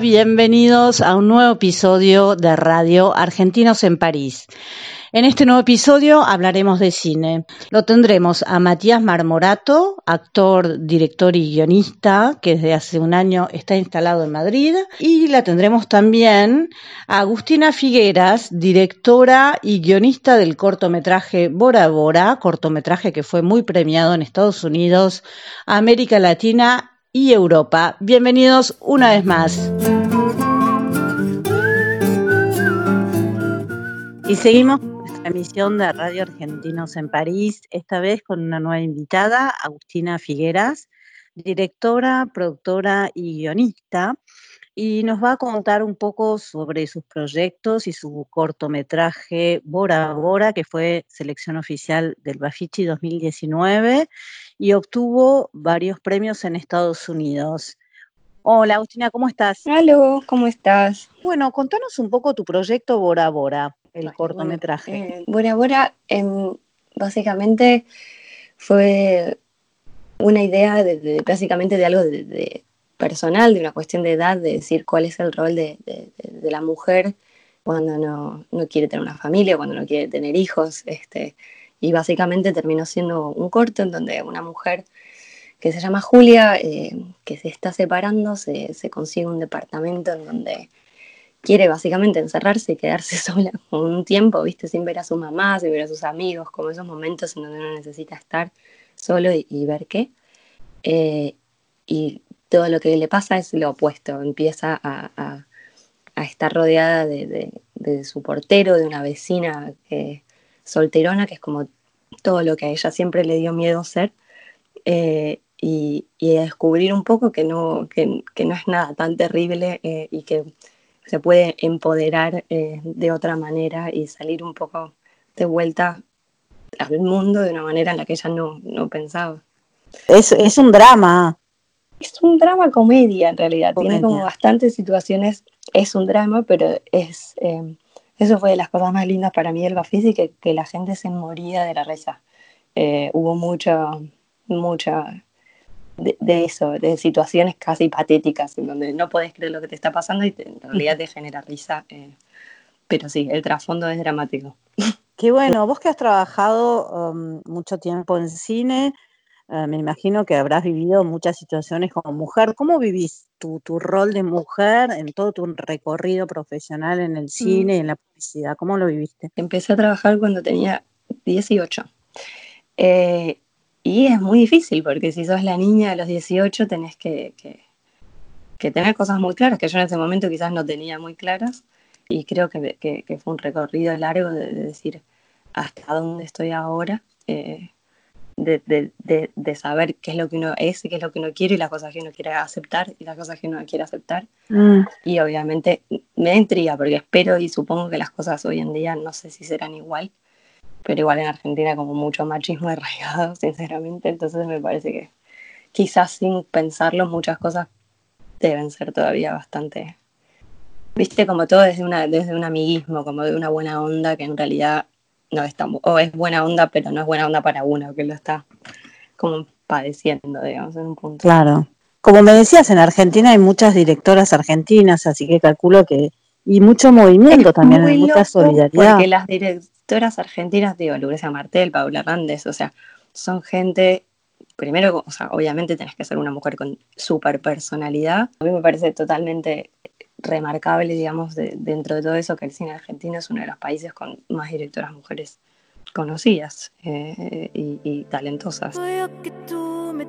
Bienvenidos a un nuevo episodio de Radio Argentinos en París. En este nuevo episodio hablaremos de cine. Lo tendremos a Matías Marmorato, actor, director y guionista, que desde hace un año está instalado en Madrid. Y la tendremos también a Agustina Figueras, directora y guionista del cortometraje Bora Bora, cortometraje que fue muy premiado en Estados Unidos, América Latina y Europa. Bienvenidos una vez más. Y seguimos nuestra emisión de Radio Argentinos en París, esta vez con una nueva invitada, Agustina Figueras, directora, productora y guionista, y nos va a contar un poco sobre sus proyectos y su cortometraje Bora Bora, que fue selección oficial del Bafisi 2019 y obtuvo varios premios en Estados Unidos. Hola Agustina, ¿cómo estás? Aló, ¿cómo estás? Bueno, contanos un poco tu proyecto Bora Bora, el cortometraje. bueno, eh, Bora Bora em, básicamente fue una idea de, de- básicamente de algo de, de personal, de una cuestión de edad, de decir cuál es el rol de, la mujer cuando no, no quiere tener una familia, cuando no quiere tener hijos. Este, y básicamente terminó siendo un corto en donde una mujer que se llama Julia, eh, que se está separando, se, se consigue un departamento en donde quiere básicamente encerrarse y quedarse sola por un tiempo, ¿viste? Sin ver a su mamá, sin ver a sus amigos, como esos momentos en donde uno necesita estar solo y, y ver qué. Eh, y todo lo que le pasa es lo opuesto, empieza a, a- a estar rodeada de, de- de su portero, de una vecina eh, solterona, que es como todo lo que a ella siempre le dio miedo ser. eh, y, y a descubrir un poco que no, que, que no es nada tan terrible eh, y que se puede empoderar eh, de otra manera y salir un poco de vuelta al mundo de una manera en la que ella no, no pensaba. Es, es un drama. Es un drama comedia en realidad, tiene Comedia. como bastantes situaciones, es un drama, pero es eh, eso fue de las cosas más lindas para mí del Bafisi, que, que la gente se moría de la risa. Eh, hubo mucha, mucha de, de eso, de situaciones casi patéticas, en donde no podés creer lo que te está pasando y te- en realidad te genera risa. eh, pero sí, el trasfondo es dramático. Qué bueno, vos que has trabajado um, mucho tiempo en cine, eh, me imagino que habrás vivido muchas situaciones como mujer. ¿Cómo vivís tu, tu rol de mujer en todo tu recorrido profesional en el cine y en la publicidad? ¿Cómo lo viviste? Empecé a trabajar cuando tenía 18. Eh, y es muy difícil porque si sos la niña de los 18 tenés que, que- que tener cosas muy claras, que yo en ese momento quizás no tenía muy claras. Y creo que, que- que fue un recorrido largo de, de decir hasta dónde estoy ahora, eh, de, de- de- de saber qué es lo que uno es y qué es lo que uno quiere y las cosas que uno quiere aceptar y las cosas que uno no quiere aceptar. Y obviamente me da intriga porque espero y supongo que las cosas hoy en día no sé si serán igual, pero igual en Argentina como mucho machismo arraigado, sinceramente, entonces me parece que quizás sin pensarlo muchas cosas deben ser todavía bastante, viste, como todo desde, una, desde un amiguismo, como de una buena onda que en realidad no es tan, o es buena onda, pero no es buena onda para uno, que lo está como padeciendo, digamos, en un punto. Claro. Como me decías, en Argentina hay muchas directoras argentinas, así que calculo que... Y mucho movimiento Es también, hay mucha solidaridad. Porque las directoras argentinas, digo, Lucrecia Martel, Paula Hernández, o sea, son gente, primero, o sea, obviamente tenés que ser una mujer con súper personalidad. A mí me parece totalmente remarcable, digamos, dentro de todo eso, que el cine argentino es uno de los países con más directoras mujeres conocidas eh, y, talentosas. con la tu que tú me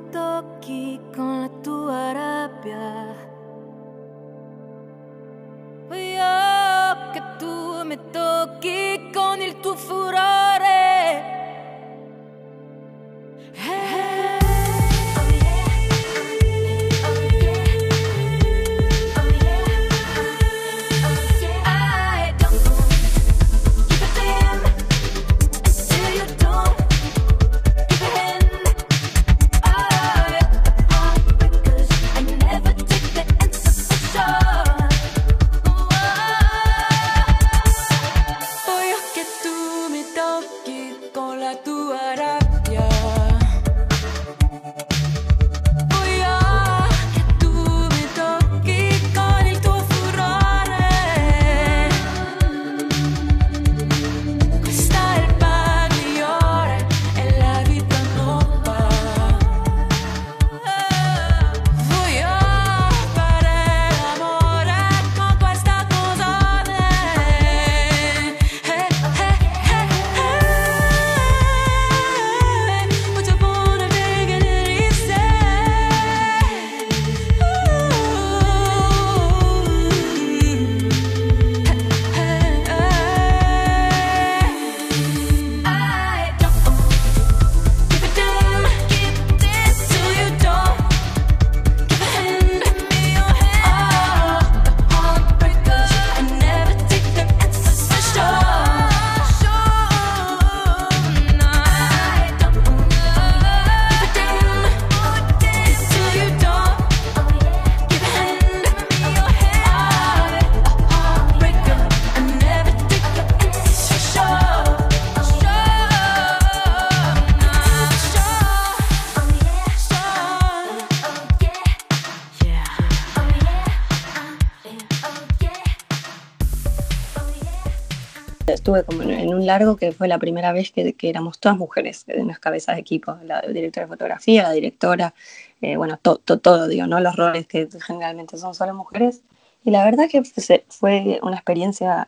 estuve como en un largo que fue la primera vez que, éramos todas mujeres en las cabezas de equipo, la directora de fotografía, la directora, eh, bueno, todo, digo, ¿no? Los roles que generalmente son solo mujeres. Y la verdad que fue una experiencia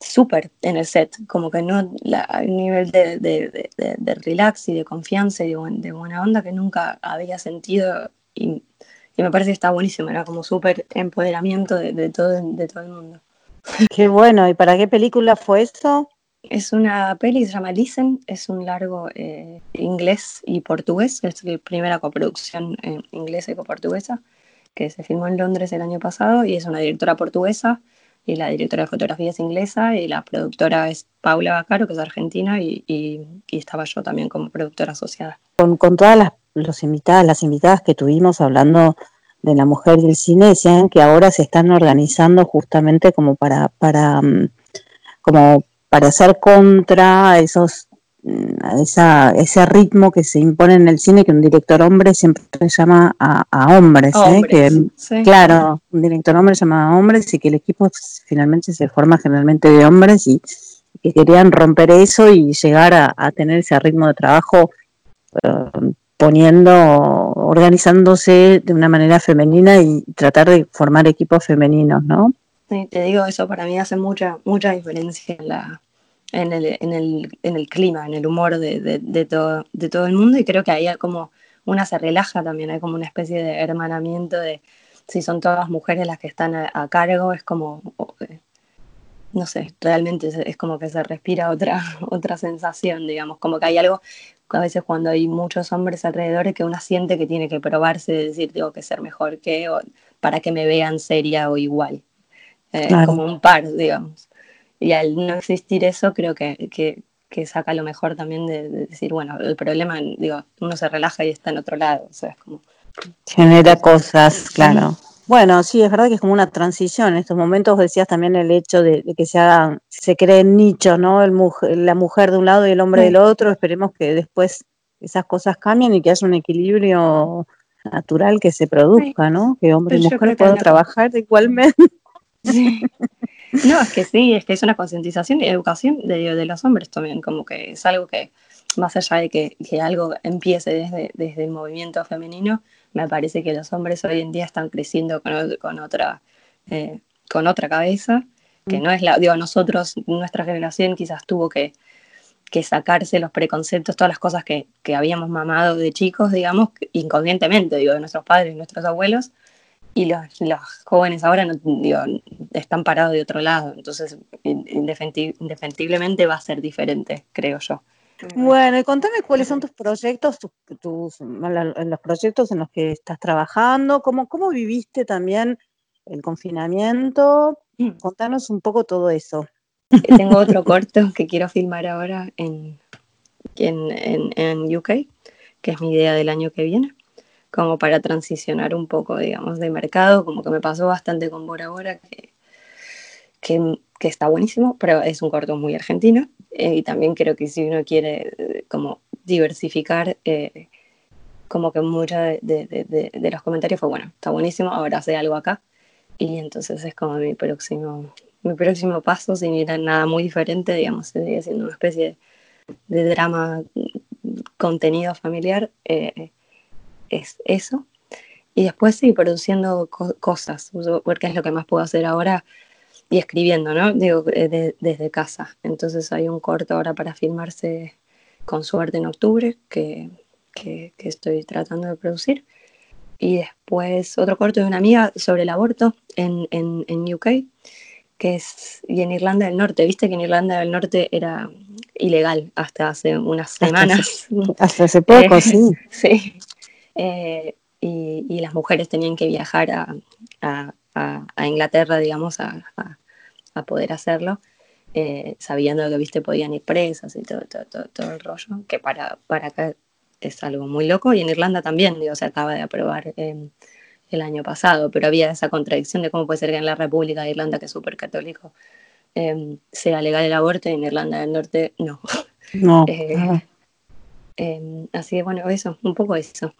súper en el set, como que no, el nivel de, de, de, relax y de confianza y de, buena onda que nunca había sentido y, y me parece que está buenísimo, era como súper empoderamiento de, todo, de todo el mundo. Qué bueno, ¿y para qué película fue eso? Es una peli, se llama Listen, es un largo eh, inglés y portugués, es la primera coproducción eh, inglesa y portuguesa que se filmó en Londres el año pasado y es una directora portuguesa y la directora de fotografía es inglesa y la productora es Paula Bacaro, que es argentina y, y, estaba yo también como productora asociada. Con, con todas las los invitadas, las invitadas que tuvimos hablando de la mujer y el cine decían que ahora se están organizando justamente como para, para mm, como para hacer contra esos mm, esa, ese ritmo que se impone en el cine que un director hombre siempre llama a, hombres, ¿eh? que, claro, un director hombre llama a hombres y que el equipo finalmente se forma generalmente de hombres y, que querían romper eso y llegar a, tener ese ritmo de trabajo eh, poniendo, organizándose de una manera femenina y tratar de formar equipos femeninos, ¿no? Sí, te digo, eso para mí hace mucha, mucha diferencia en, la, en, el, en, el, en el clima, en el humor de, de, de, todo, de todo el mundo y creo que ahí hay como una se relaja también, hay como una especie de hermanamiento de si son todas mujeres las que están a, cargo, es como, no sé, realmente es, es, como que se respira otra, otra sensación, digamos, como que hay algo a veces cuando hay muchos hombres alrededor que uno siente que tiene que probarse, de decir, tengo que ser mejor que, o para que me vean seria o igual, eh, como un par, digamos. Y al no existir eso, creo que, que, que saca lo mejor también de, decir, bueno, el problema, digo, uno se relaja y está en otro lado, o sea, es como... Genera cosas, claro. Bueno, sí, es verdad que es como una transición. En estos momentos decías también el hecho de, que se hagan, se creen nichos, ¿no? El la mujer de un lado y el hombre del otro. Esperemos que después esas cosas cambien y que haya un equilibrio natural que se produzca, ¿no? Que hombre y mujer puedan trabajar igualmente. No, es que sí, es que es una concientización y educación de, de, los hombres también, como que es algo que, más allá de que, que algo empiece desde, desde el movimiento femenino, me parece que los hombres hoy en día están creciendo con, con otra eh, con otra cabeza, que no es la, digo, nosotros, nuestra generación quizás tuvo que, que sacarse los preconceptos, todas las cosas que, que, habíamos mamado de chicos, digamos, inconscientemente, digo, de nuestros padres y nuestros abuelos, y los, los jóvenes ahora no, digo, están parados de otro lado, entonces indefectiblemente va a ser diferente, creo yo. Bueno, y contame cuáles son tus proyectos, tus, tus, los proyectos en los que estás trabajando, cómo, cómo viviste también el confinamiento. Mm. Contanos un poco todo eso. Eh, tengo otro corto que quiero filmar ahora en, en, en, en, UK, que es mi idea del año que viene, como para transicionar un poco, digamos, de mercado, como que me pasó bastante con Bora Bora, que, que, que está buenísimo, pero es un corto muy argentino eh, y también creo que si uno quiere eh, como diversificar, eh, como que muchos de, de, de, los comentarios fue, bueno, está buenísimo, ahora hace algo acá. Y entonces es como mi próximo, mi próximo paso, sin ir a nada muy diferente, digamos, sigue siendo una especie de, drama, contenido familiar, es eso. Y después sí, produciendo cosas, porque es lo que más puedo hacer ahora y escribiendo, ¿no? Digo, eh, desde casa. Entonces hay un corto ahora para filmarse con suerte en octubre que, que, estoy tratando de producir. Y después otro corto de una amiga sobre el aborto en, en, en UK, que es, y en Irlanda del Norte, viste que en Irlanda del Norte era ilegal hasta hace unas semanas. Hasta hace, poco, eh, sí. Sí. Eh, y, y, las mujeres tenían que viajar a, a, a Inglaterra, digamos, a, a poder hacerlo, eh, sabiendo que, viste, podían ir presas y todo, todo, todo, todo, el rollo, que para, para acá es algo muy loco, y en Irlanda también, digo, se acaba de aprobar eh, el año pasado, pero había esa contradicción de cómo puede ser que en la República de Irlanda, que es súper católico, eh, sea legal el aborto y en Irlanda del Norte no. No. Eh, así que bueno, eso, un poco eso.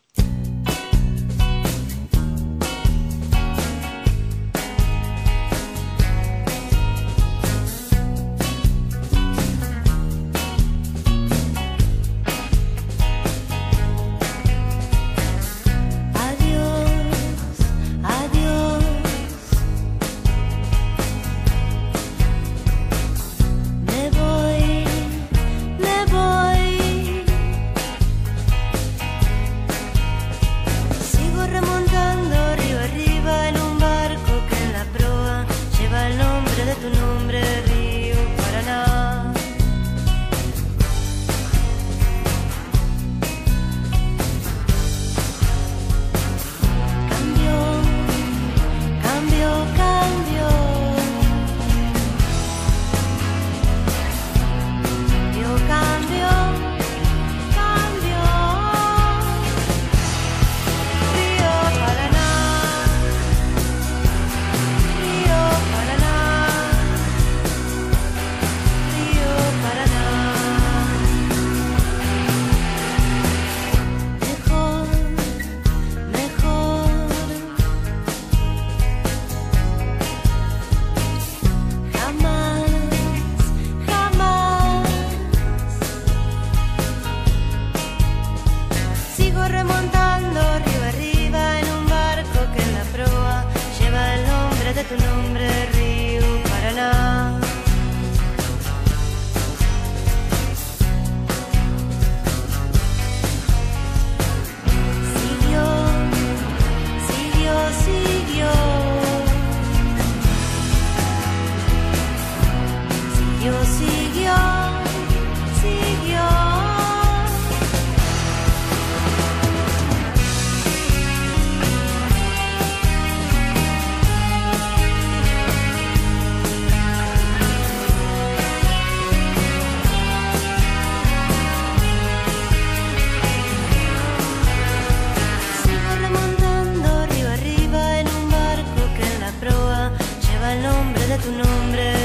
tu nombre.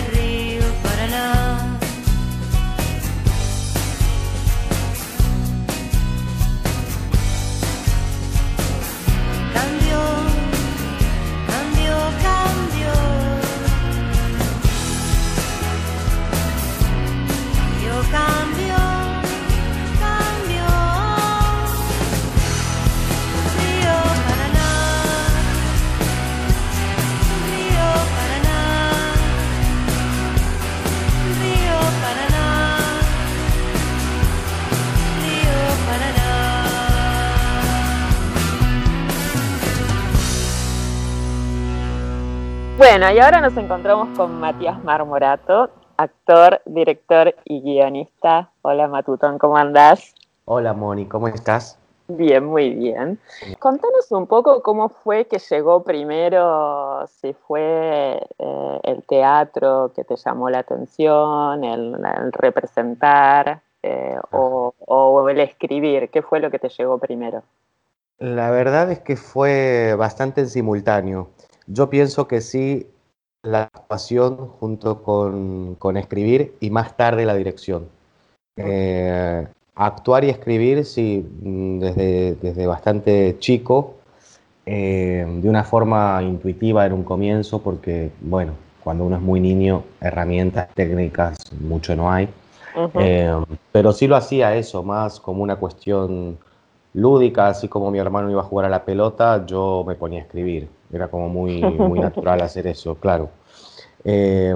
Bueno, y ahora nos encontramos con Matías Marmorato, actor, director y guionista. Hola Matutón, ¿cómo andás? Hola Moni, ¿cómo estás? Bien, muy bien. Contanos un poco cómo fue que llegó primero, si fue eh, el teatro que te llamó la atención, el, el representar eh, o, o el escribir, ¿qué fue lo que te llegó primero? La verdad es que fue bastante en simultáneo. Yo pienso que sí, la actuación junto con, con escribir y más tarde la dirección. Eh, actuar y escribir, sí, mm, desde, desde bastante chico, eh, de una forma intuitiva en un comienzo, porque, bueno, cuando uno es muy niño, herramientas técnicas mucho no hay. Eh, pero sí lo hacía eso, más como una cuestión lúdica, así como mi hermano iba a jugar a la pelota, yo me ponía a escribir. Era como muy, muy natural hacer eso, claro. Eh,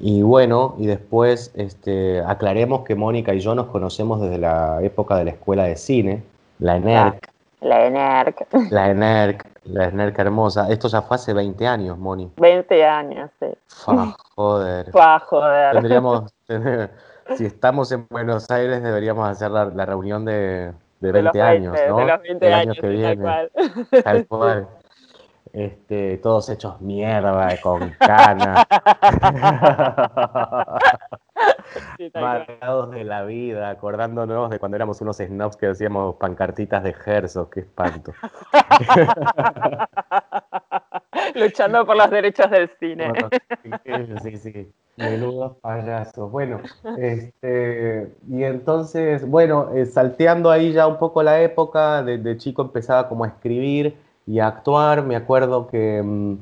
y bueno, y después este, aclaremos que Mónica y yo nos conocemos desde la época de la escuela de cine, la ENERC. La ENERC. La ENERC, la ENERC hermosa. Esto ya fue hace 20 años, Moni. 20 años, sí. Fua, joder. Fua, joder. Tendríamos, tener- si estamos en Buenos Aires, deberíamos hacer la, la reunión de, de 20 de los años, 20, ¿no? De los 20 El años, año que sí, tal viene. cual. Tal cual. Este, todos hechos mierda, con canas, marcados de la vida, acordándonos de cuando éramos unos snobs que hacíamos pancartitas de Herzog, qué espanto. Luchando por los derechos del cine. Bueno, sí, sí, menudos payasos. Bueno, este, y entonces, bueno, eh, salteando ahí ya un poco la época, de, de chico empezaba como a escribir y a actuar. Me acuerdo que mm,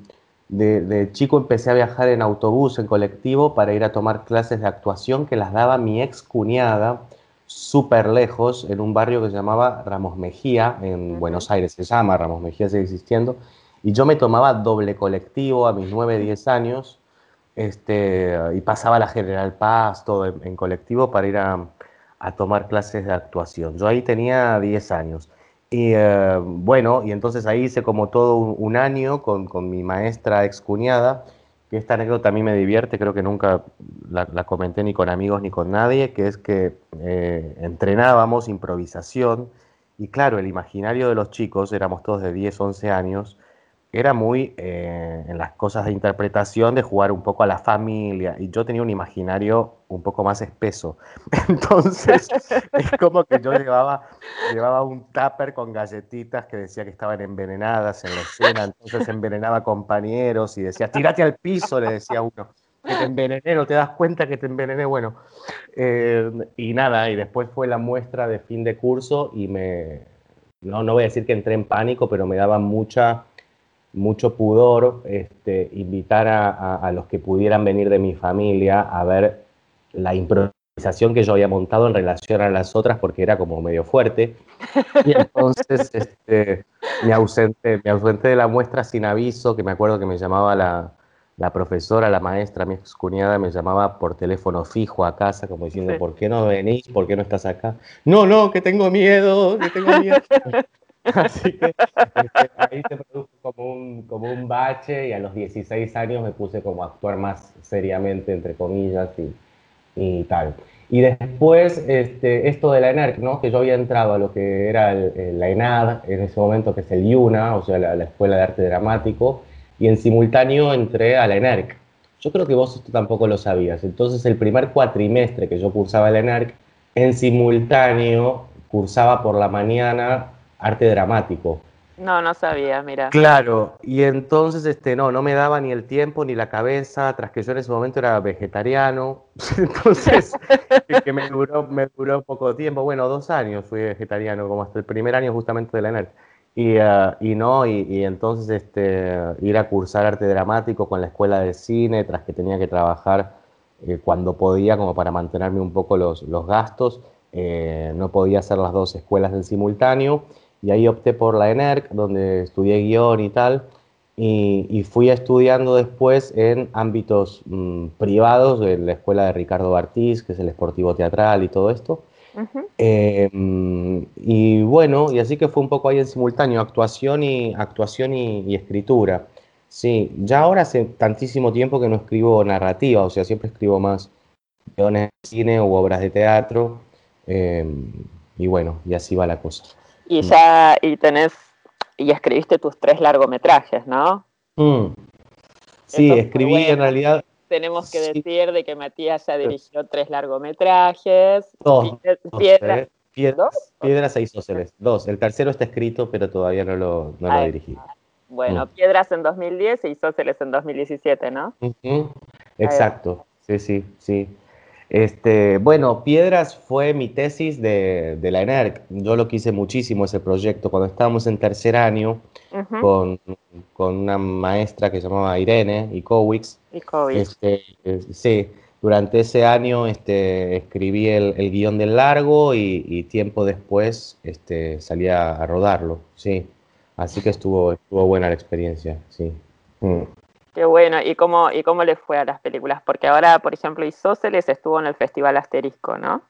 de, de chico empecé a viajar en autobús, en colectivo, para ir a tomar clases de actuación que las daba mi ex cuñada, súper lejos, en un barrio que se llamaba Ramos Mejía, en. Buenos Aires, se llama Ramos Mejía, sigue existiendo. Y yo me tomaba doble colectivo a mis 9, 10 años este, y pasaba la General Paz, todo en, en colectivo para ir a, a tomar clases de actuación. Yo ahí tenía 10 años. Y eh, bueno, y entonces ahí hice como todo un, año con, con mi maestra excuñada, que esta anécdota a mí me divierte, creo que nunca la, la comenté ni con amigos ni con nadie, que es que eh, entrenábamos improvisación y claro, el imaginario de los chicos, éramos todos de 10, 11 años, era muy eh, en las cosas de interpretación de jugar un poco a la familia y yo tenía un imaginario un poco más espeso. Entonces es como que yo llevaba, llevaba un tupper con galletitas que decía que estaban envenenadas en la escena, entonces envenenaba compañeros y decía, tírate al piso, le decía uno, que te envenené, no te das cuenta que te envenené, bueno. eh, y nada, y después fue la muestra de fin de curso y me, no, no voy a decir que entré en pánico, pero me daba mucha mucho pudor este, invitar a, a- a los que pudieran venir de mi familia a ver la improvisación que yo había montado en relación a las otras porque era como medio fuerte. Y entonces este, me, ausenté, me ausenté de la muestra sin aviso, que me acuerdo que me llamaba la, la profesora, la maestra, mi excuñada, me llamaba por teléfono fijo a casa, como diciendo, Sí. ¿por qué no venís? ¿Por qué no estás acá? No, no, que tengo miedo, que tengo miedo. Así que este, ahí se produjo como un, como un bache y a los 16 años me puse como a actuar más seriamente, entre comillas, y, y tal. Y después, este, esto de la ENERC, ¿no? Que yo había entrado a lo que era el- el- la ENAD en ese momento, que es el IUNA, o sea, la, la Escuela de Arte Dramático, y en simultáneo entré a la ENERC. Yo creo que vos esto tampoco lo sabías. Entonces, el primer cuatrimestre que yo cursaba la ENERC, en simultáneo cursaba por la mañana arte dramático. No, no sabía, mira. Claro, y entonces este, no, no me daba ni el tiempo ni la cabeza, tras que yo en ese momento era vegetariano, entonces que, que me, duró, me duró poco tiempo, bueno, dos años fui vegetariano, como hasta el primer año justamente de la ENERC. Y, ah, y no, y, y entonces este, ir a cursar arte dramático con la escuela de cine, tras que tenía que trabajar eh, cuando podía, como para mantenerme un poco los, los gastos, eh, no podía hacer las dos escuelas en simultáneo. Y ahí opté por la ENERC, donde estudié guion y tal. Y, y fui estudiando después en ámbitos mm, privados, en la escuela de Ricardo Bartiz, que es el esportivo teatral y todo esto. Eh, mm, y bueno, y así que fue un poco ahí en simultáneo, actuación y, actuación y, y escritura. Sí, ya ahora hace tantísimo tiempo que no escribo narrativa, o sea, siempre escribo más guiones de cine o obras de teatro. eh, y bueno, y así va la cosa. Y ya, y tenés, y escribiste tus tres largometrajes, ¿no? Mm. Sí, escribí bueno. en realidad Tenemos que Sí. decir de que Matías ya dirigió tres largometrajes. Dos, Pie- dos, Piedra. Pied- ¿Dos? Piedras e isósceles, dos. El tercero está escrito, pero todavía no lo, no lo dirigí. Bueno, Mm. Piedras en 2010 y Isósceles en 2017, ¿no? Exacto, sí, sí, sí. Este, bueno, Piedras fue mi tesis de, de la ENERC. Yo lo quise muchísimo ese proyecto cuando estábamos en tercer año con, con una maestra que se llamaba Irene COVID. Este, sí, durante ese año este, escribí el, el guion del largo y, y tiempo después este, salí a, a rodarlo, sí. Así que estuvo, estuvo buena la experiencia, sí. Mm. Qué bueno. ¿Y cómo, ¿Y cómo le fue a las películas? Porque ahora, por ejemplo, Isósceles estuvo en el Festival Asterisco, ¿no?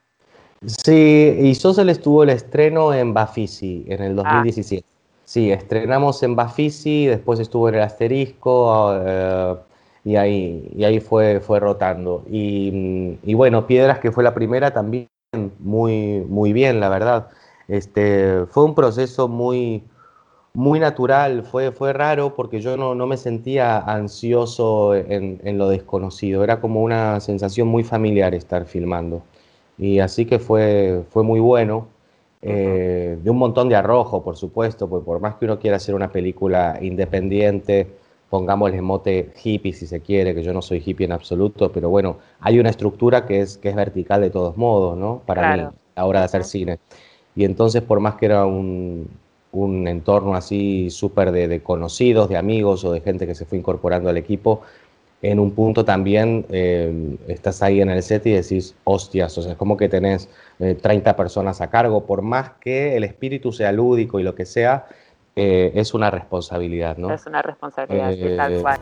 Sí, Isósceles tuvo el estreno en Bafisi en el 2017. Sí, estrenamos en Bafisi, después estuvo en el Asterisco eh, y ahí, y ahí fue, fue rotando. Y, y bueno, Piedras, que fue la primera, también muy, muy bien, la verdad. Este, fue un proceso muy, muy natural, fue, fue raro porque yo no, no me sentía ansioso en, en lo desconocido, era como una sensación muy familiar estar filmando. Y así que fue, fue muy bueno. eh, de un montón de arrojo, por supuesto, porque por más que uno quiera hacer una película independiente, pongámosle mote hippie si se quiere, que yo no soy hippie en absoluto, pero bueno, hay una estructura que es, que es vertical de todos modos, ¿no? Para Claro. mí, a la hora de hacer cine. Y entonces, por más que era un, un entorno así súper de, de conocidos, de amigos o de gente que se fue incorporando al equipo, en un punto también eh, estás ahí en el set y decís, hostias, o sea, es como que tenés eh, 30 personas a cargo, por más que el espíritu sea lúdico y lo que sea, eh, es una responsabilidad, ¿no? Es una responsabilidad, sí, tal Eh, cual.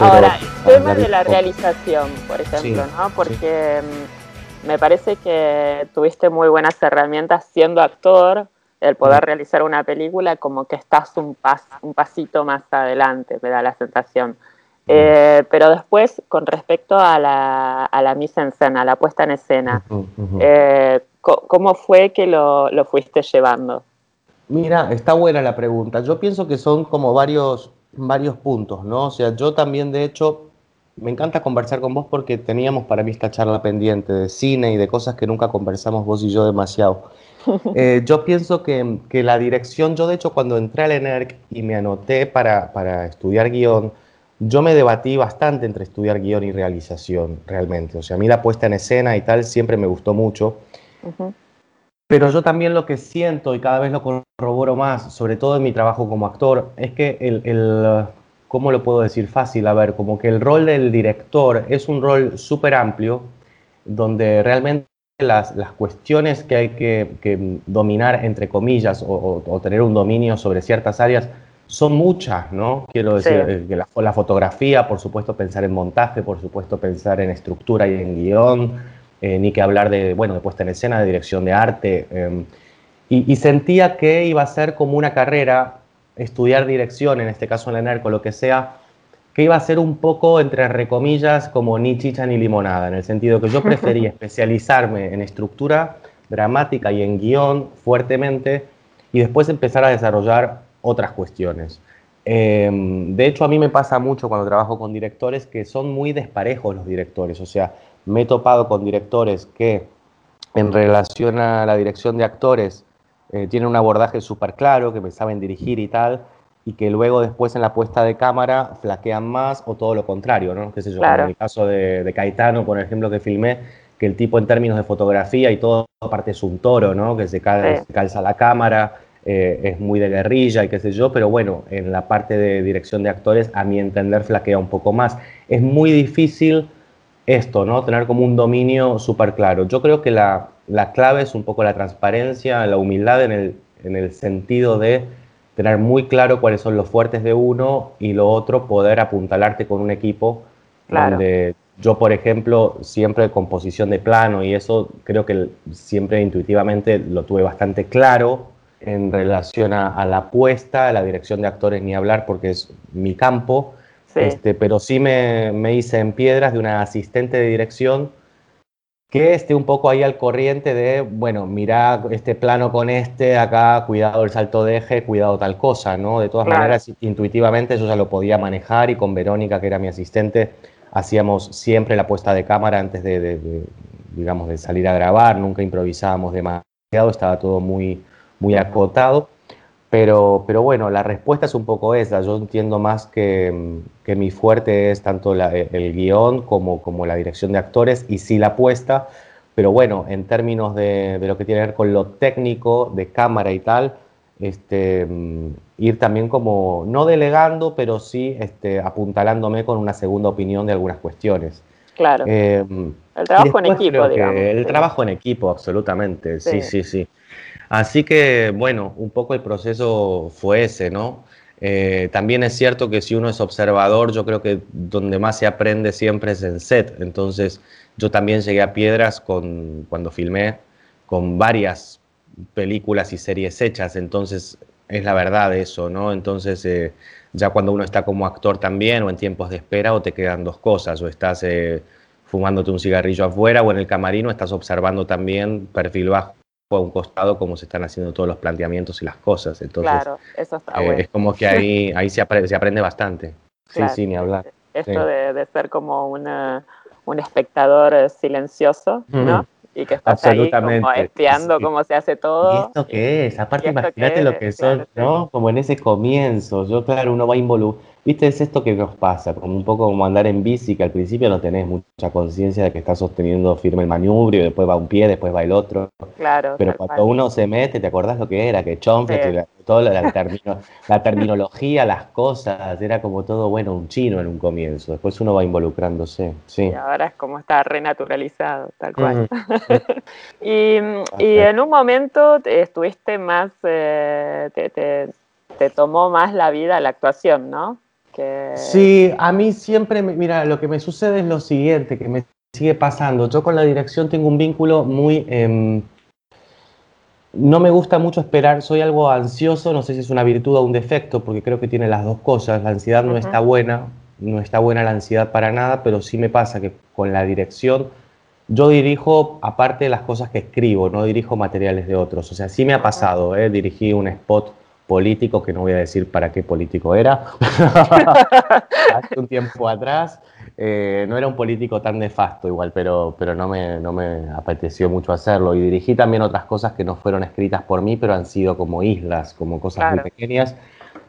Ahora, el tema de la realización, por ejemplo, ¿no? Porque mm, me parece que tuviste muy buenas herramientas siendo actor, el poder realizar una película como que estás un, pas, un pasito más adelante, me da la sensación. Eh, pero después, con respecto a la, a la mise en escena, a la puesta en escena, eh, ¿cómo fue que lo, lo fuiste llevando? Mira, está buena la pregunta. Yo pienso que son como varios, varios puntos, ¿no? O sea, yo también, de hecho, me encanta conversar con vos porque teníamos para mí esta charla pendiente de cine y de cosas que nunca conversamos vos y yo demasiado. Eh, yo pienso que, que, la dirección, yo de hecho cuando entré al ENERC y me anoté para, para, estudiar guion, yo me debatí bastante entre estudiar guion y realización, realmente. O sea, a mí la puesta en escena y tal siempre me gustó mucho. Uh pero yo también lo que siento, y cada vez lo corroboro más, sobre todo en mi trabajo como actor, es que el, el ¿cómo lo puedo decir fácil? A ver, como que el rol del director es un rol súper amplio, donde realmente las, las, cuestiones que hay que, que dominar, entre comillas, o, o, tener un dominio sobre ciertas áreas, son muchas, ¿no? Quiero decir, sí. Eh, que la, la, fotografía, por supuesto, pensar en montaje, por supuesto, pensar en estructura y en guion, eh, ni que hablar de, bueno, de puesta en escena, de dirección de arte. Eh, y, y, sentía que iba a ser como una carrera, estudiar dirección, en este caso en la ENERCO, lo que sea, que iba a ser un poco, entre recomillas, como ni chicha ni limonada, en el sentido que yo prefería especializarme en estructura dramática y en guion fuertemente y después empezar a desarrollar otras cuestiones. Eh, de hecho, a mí me pasa mucho cuando trabajo con directores que son muy desparejos los directores, o sea, me he topado con directores que en relación a la dirección de actores eh, tienen un abordaje súper claro, que me saben dirigir y tal, y que luego después en la puesta de cámara flaquean más o todo lo contrario, ¿no? ¿Qué sé yo? Claro. En el caso de, de, Caetano, por ejemplo, que filmé, que el tipo en términos de fotografía y todo, aparte es un toro, ¿no? Que se, cal, sí. se calza la cámara, eh, es muy de guerrilla y qué sé yo, pero bueno, en la parte de dirección de actores, a mi entender, flaquea un poco más. Es muy difícil esto, ¿no? Tener como un dominio súper claro. Yo creo que la, la, clave es un poco la transparencia, la humildad en el, en el sentido de tener muy claro cuáles son los fuertes de uno y lo otro, poder apuntalarte con un equipo claro. donde yo, por ejemplo, siempre composición de plano y eso creo que siempre intuitivamente lo tuve bastante claro en relación a, a la apuesta, a la dirección de actores, ni hablar porque es mi campo Sí. Este, pero sí me, me, hice en piedras de una asistente de dirección que esté un poco ahí al corriente de, bueno, mira este plano con este, acá, cuidado el salto de eje, cuidado tal cosa, ¿no? De todas claro. maneras, intuitivamente yo ya lo podía manejar y con Verónica, que era mi asistente, hacíamos siempre la puesta de cámara antes de, de, de digamos, de salir a grabar, nunca improvisábamos demasiado, estaba todo muy, muy acotado. Pero, pero bueno, la respuesta es un poco esa. Yo entiendo más que, que mi fuerte es tanto la, el guion como, como la dirección de actores y sí la apuesta. Pero bueno, en términos de, de, lo que tiene que ver con lo técnico, de cámara y tal, este, ir también como, no delegando, pero sí este, apuntalándome con una segunda opinión de algunas cuestiones. Claro. Eh, el trabajo en equipo, digamos. El sí. trabajo en equipo, absolutamente. Sí, sí, sí. sí. Así que, bueno, un poco el proceso fue ese, ¿no? Eh, también es cierto que si uno es observador, yo creo que donde más se aprende siempre es en set. Entonces, yo también llegué a Piedras con, cuando filmé con varias películas y series hechas. Entonces, es la verdad eso, ¿no? Entonces, eh, ya cuando uno está como actor también o en tiempos de espera, o te quedan dos cosas, o estás eh, fumándote un cigarrillo afuera o en el camarino estás observando también perfil bajo a un costado cómo se están haciendo todos los planteamientos y las cosas. Entonces, claro, eso está eh, bueno. Es como que ahí, ahí se, aprende, se aprende bastante. Claro. Sí, sí, ni hablar. Esto sí. de, de, ser como una, un espectador silencioso, ¿no? Y que estás ahí como espiando sí. cómo se hace todo. ¿Y esto qué es? Aparte, imagínate lo que son, claro, ¿no? Como en ese comienzo. Yo, claro, uno va involucrado. ¿Viste? Es esto que nos pasa, como un poco como andar en bici, que al principio no tenés mucha conciencia de que estás sosteniendo firme el manubrio, después va un pie, después va el otro. Claro. Pero cuando cual. uno se mete, ¿te acordás lo que era? Que chonfle, sí. toda la, la, termino, la, terminología, las cosas, era como todo, bueno, un chino en un comienzo. Después uno va involucrándose, sí. Y ahora es como está renaturalizado, tal cual. Mm. y, y, en un momento estuviste más, eh, te, te, te tomó más la vida la actuación, ¿no? Que... Sí, a mí siempre, mira, lo que me sucede es lo siguiente, que me sigue pasando. Yo con la dirección tengo un vínculo muy... Em, no me gusta mucho esperar, soy algo ansioso, no sé si es una virtud o un defecto, porque creo que tiene las dos cosas. La ansiedad no está buena, no está buena la ansiedad para nada, pero sí me pasa que con la dirección yo dirijo, aparte de las cosas que escribo, no dirijo materiales de otros. O sea, sí me ha pasado, ¿eh? dirigí un spot político, que no voy a decir para qué político era, hace un tiempo atrás. Eh, no era un político tan nefasto igual, pero, pero no, me, no me apeteció mucho hacerlo. Y dirigí también otras cosas que no fueron escritas por mí, pero han sido como islas, como cosas muy pequeñas.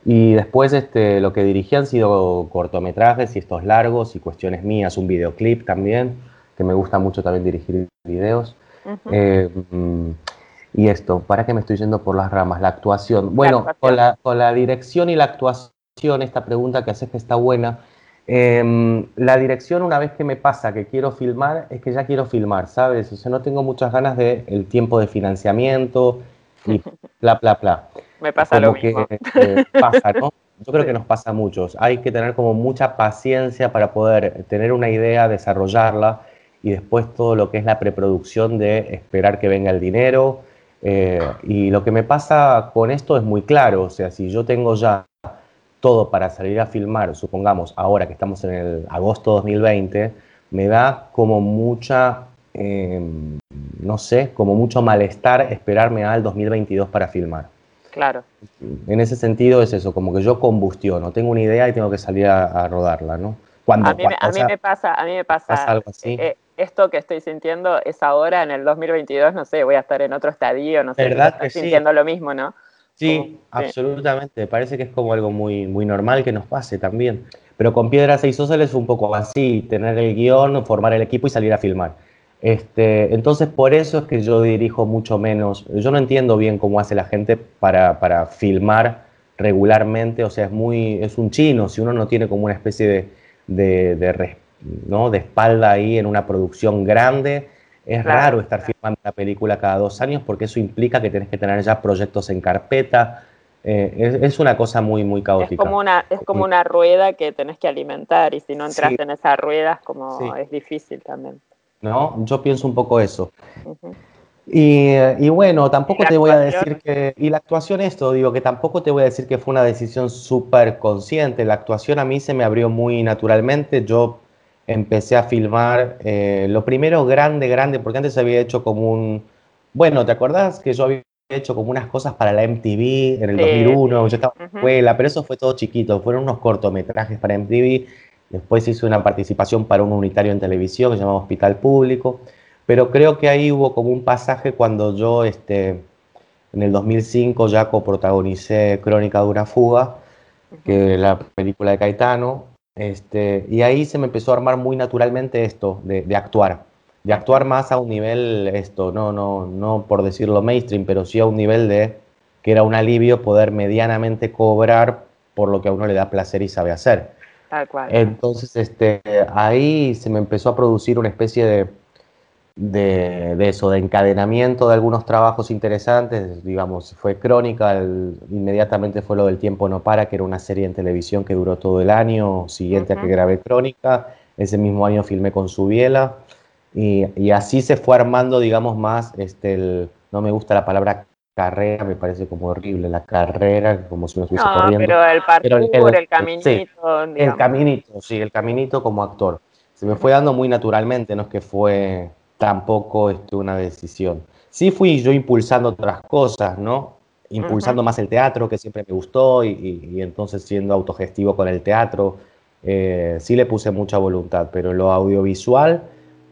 Y después este, lo que dirigí han sido cortometrajes y estos largos y cuestiones mías, un videoclip también, que me gusta mucho también dirigir videos. Eh, y esto, ¿para qué me estoy yendo por las ramas? La actuación. Bueno, Con, la, con la dirección y la actuación, esta pregunta que haces que está buena, em, la dirección una vez que me pasa que quiero filmar, es que ya quiero filmar, ¿sabes? O sea, no tengo muchas ganas de el tiempo de financiamiento y bla, bla, bla. Me pasa lo mismo. Que, eh, pasa, ¿no? Yo creo que nos pasa a muchos. Hay que tener como mucha paciencia para poder tener una idea, desarrollarla y después todo lo que es la preproducción de esperar que venga el dinero. Eh, y lo que me pasa con esto es muy claro. O sea, si yo tengo ya todo para salir a filmar, supongamos ahora que estamos en el agosto 2020, me da como mucha, em, no sé, como mucho malestar esperarme al 2022 para filmar. Claro. En ese sentido es eso, como que yo combustiono, tengo una idea y tengo que salir a, rodarla, ¿no? Cuando, a, mí, me pasa, a mí me pasa, algo así. Eh, esto que estoy sintiendo es ahora en el 2022, no sé, voy a estar en otro estadio, no sé, ¿verdad estoy sintiendo lo mismo, ¿no? Sí, absolutamente, parece que es como algo muy, muy normal que nos pase también. Pero con Piedras y Social es un poco así, tener el guion, formar el equipo y salir a filmar. Este, entonces, por eso es que yo dirijo mucho menos. Yo no entiendo bien cómo hace la gente para, para filmar regularmente. O sea, es, muy, es un chino. Si uno no tiene como una especie de, de, de, ¿no? de espalda ahí en una producción grande, es raro estar filmando una película cada dos años porque eso implica que tienes que tener ya proyectos en carpeta. Eh, es, una cosa muy, muy caótica. Es como una, es como una rueda que tenés que alimentar y si no entras en esa rueda es como es difícil también. ¿no? Yo pienso un poco eso. y, bueno, tampoco te voy a decir que, y la actuación esto, digo que tampoco te voy a decir que fue una decisión súper consciente, la actuación a mí se me abrió muy naturalmente, yo empecé a filmar, eh, lo primero grande, grande, porque antes había hecho como un, bueno, ¿te acordás que yo había hecho como unas cosas para la MTV en el 2001, yo estaba en la escuela, pero eso fue todo chiquito, fueron unos cortometrajes para MTV Después hice una participación para un unitario en televisión que se llama Hospital Público. Pero creo que ahí hubo como un pasaje cuando yo, este, en el 2005, ya coprotagonicé Crónica de una fuga, que es la película de Caetano. Este, y ahí se me empezó a armar muy naturalmente esto, de, de, actuar. De actuar más a un nivel, esto, no, no, no por decirlo mainstream, pero sí a un nivel de que era un alivio poder medianamente cobrar por lo que a uno le da placer y sabe hacer. Entonces, este, ahí se me empezó a producir una especie de, de, eso, de encadenamiento de algunos trabajos interesantes. Digamos, fue Crónica, inmediatamente fue lo del Tiempo No Para, que era una serie en televisión que duró todo el año siguiente a que grabé Crónica. Ese mismo año filmé con Subiela. Y, y así se fue armando, digamos, más, este, el, no me gusta la palabra carrera me parece como horrible, la carrera, como si nos estuviese no, corriendo. Pero el parkour, el, caminito. Sí, el caminito, sí, el caminito como actor. Se me fue dando muy naturalmente, no es que fue tampoco este, una decisión. Sí fui yo impulsando otras cosas, ¿no? Impulsando más el teatro, que siempre me gustó, y, entonces siendo autogestivo con el teatro, eh, sí le puse mucha voluntad, pero lo audiovisual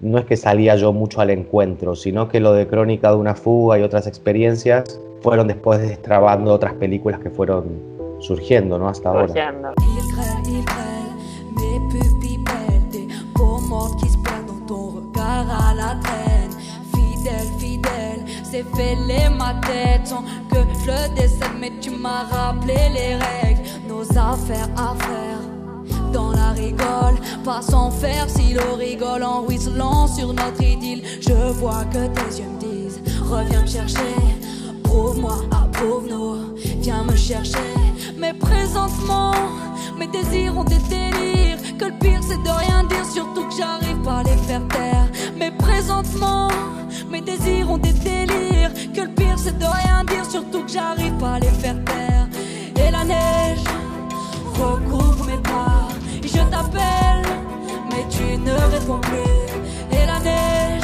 no es que salía yo mucho al encuentro, sino que lo de Crónica de una fuga y otras experiencias fueron después destrabando otras películas que fueron surgiendo, ¿no? Hasta ahora. Fait les ma tête sans que je décède Mais tu m'as rappelé les règles Nos affaires à faire dans la rigole. Pas sans faire si l'eau rigole en ruisselant sur notre idylle. Je vois que tes yeux me disent Reviens me chercher, prouve-moi, approuve-nous. Viens me chercher, Mais présentement, mes désirs ont des délires. Que le pire c'est de rien dire, surtout que j'arrive pas à les faire taire. Mais présentement, mes désirs ont des délires. Que le pire c'est de rien dire, surtout que j'arrive pas à les faire taire. Et la neige recouvre mes pas. Je t'appelle, mais tu ne réponds plus. Et la neige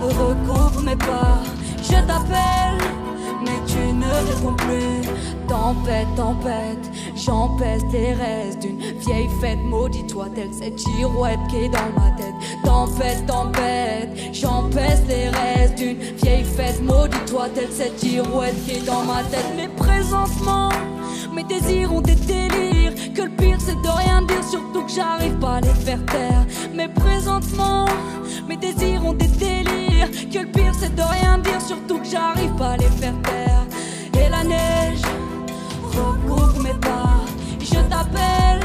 recouvre mes pas. Je t'appelle, ne plus. Tempête, tempête, j'empêche les restes d'une vieille fête. Maudis-toi telle cette girouette qui est dans ma tête. Tempête, tempête, j'empêche les restes d'une vieille fête. Maudis-toi telle cette girouette qui est dans ma tête. Mais présentement, mes désirs ont des délires. Que le pire c'est de rien dire, surtout que j'arrive pas à les faire taire. Mais présentement, mes désirs ont des délires. Que le pire c'est de rien dire, surtout que j'arrive pas à les faire taire. La neige recouvre mes pas. Je t'appelle,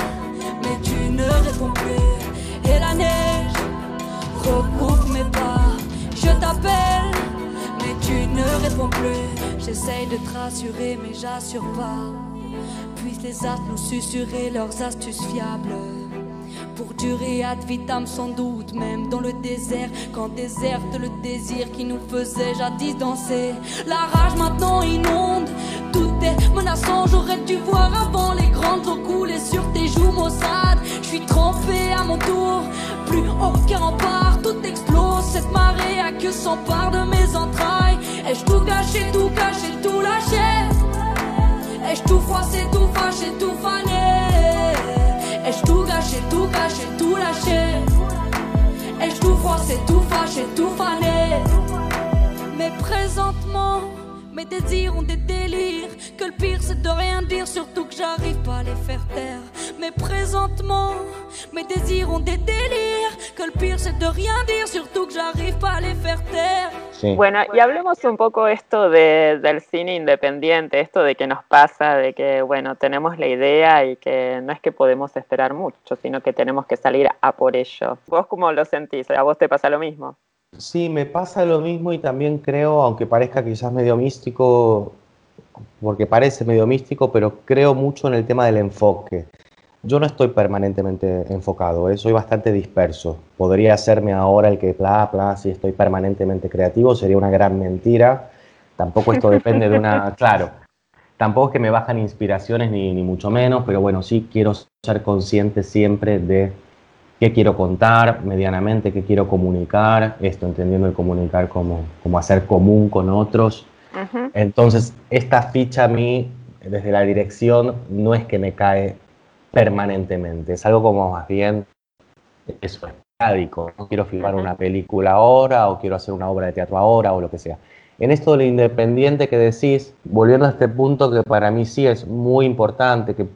mais tu ne réponds plus. Et la neige recouvre mes pas. Je t'appelle, mais tu ne réponds plus. J'essaye de te rassurer, mais j'assure pas. Puissent les astres nous susurrer leurs astuces fiables. Pour durer ad vitam sans doute, même dans le désert, quand déserte le désir qui nous faisait jadis danser. La rage maintenant inonde, tout est menaçant. J'aurais dû voir avant les grandes eaux couler sur tes joues maussades. Je suis trempé à mon tour, plus aucun rempart, tout explose. Cette marée a que s'empare de mes entrailles. Ai-je tout gâché, tout caché, tout lâché? Ai-je tout froissé, tout fâché, tout fané? Ai-je tout gâché, tout caché, tout lâché? Ai-je tout froissé, tout fâché, tout fané? Mais présentement, mes désirs ont des délires. Que le pire c'est de rien dire, surtout que j'arrive pas à les faire taire. Mais présentement, mes désirs ont des délires. Que le pire c'est de rien dire, surtout que j'arrive pas à les faire taire. Sí. Bueno, y hablemos un poco esto de, del cine independiente, esto de que nos pasa, de que, bueno, tenemos la idea y que no es que podemos esperar mucho, sino que tenemos que salir a por ello. ¿Vos cómo lo sentís? ¿A vos te pasa lo mismo? Sí, me pasa lo mismo y también creo, aunque parezca quizás medio místico, porque parece medio místico, pero creo mucho en el tema del enfoque. Yo no estoy permanentemente enfocado, ¿eh? soy bastante disperso. Podría hacerme ahora el que, bla, bla, si estoy permanentemente creativo, sería una gran mentira. Tampoco esto depende de una, claro, tampoco es que me bajan inspiraciones ni, ni mucho menos, pero bueno, sí quiero ser consciente siempre de qué quiero contar medianamente, qué quiero comunicar, esto entendiendo el comunicar como, como hacer común con otros. Ujú. Entonces, esta ficha a mí, desde la dirección, no es que me cae permanentemente, es algo como más bien eso, esporádico. No quiero filmar una película ahora o quiero hacer una obra de teatro ahora o lo que sea. En esto de lo independiente que decís, volviendo a este punto que para mí sí es muy importante, que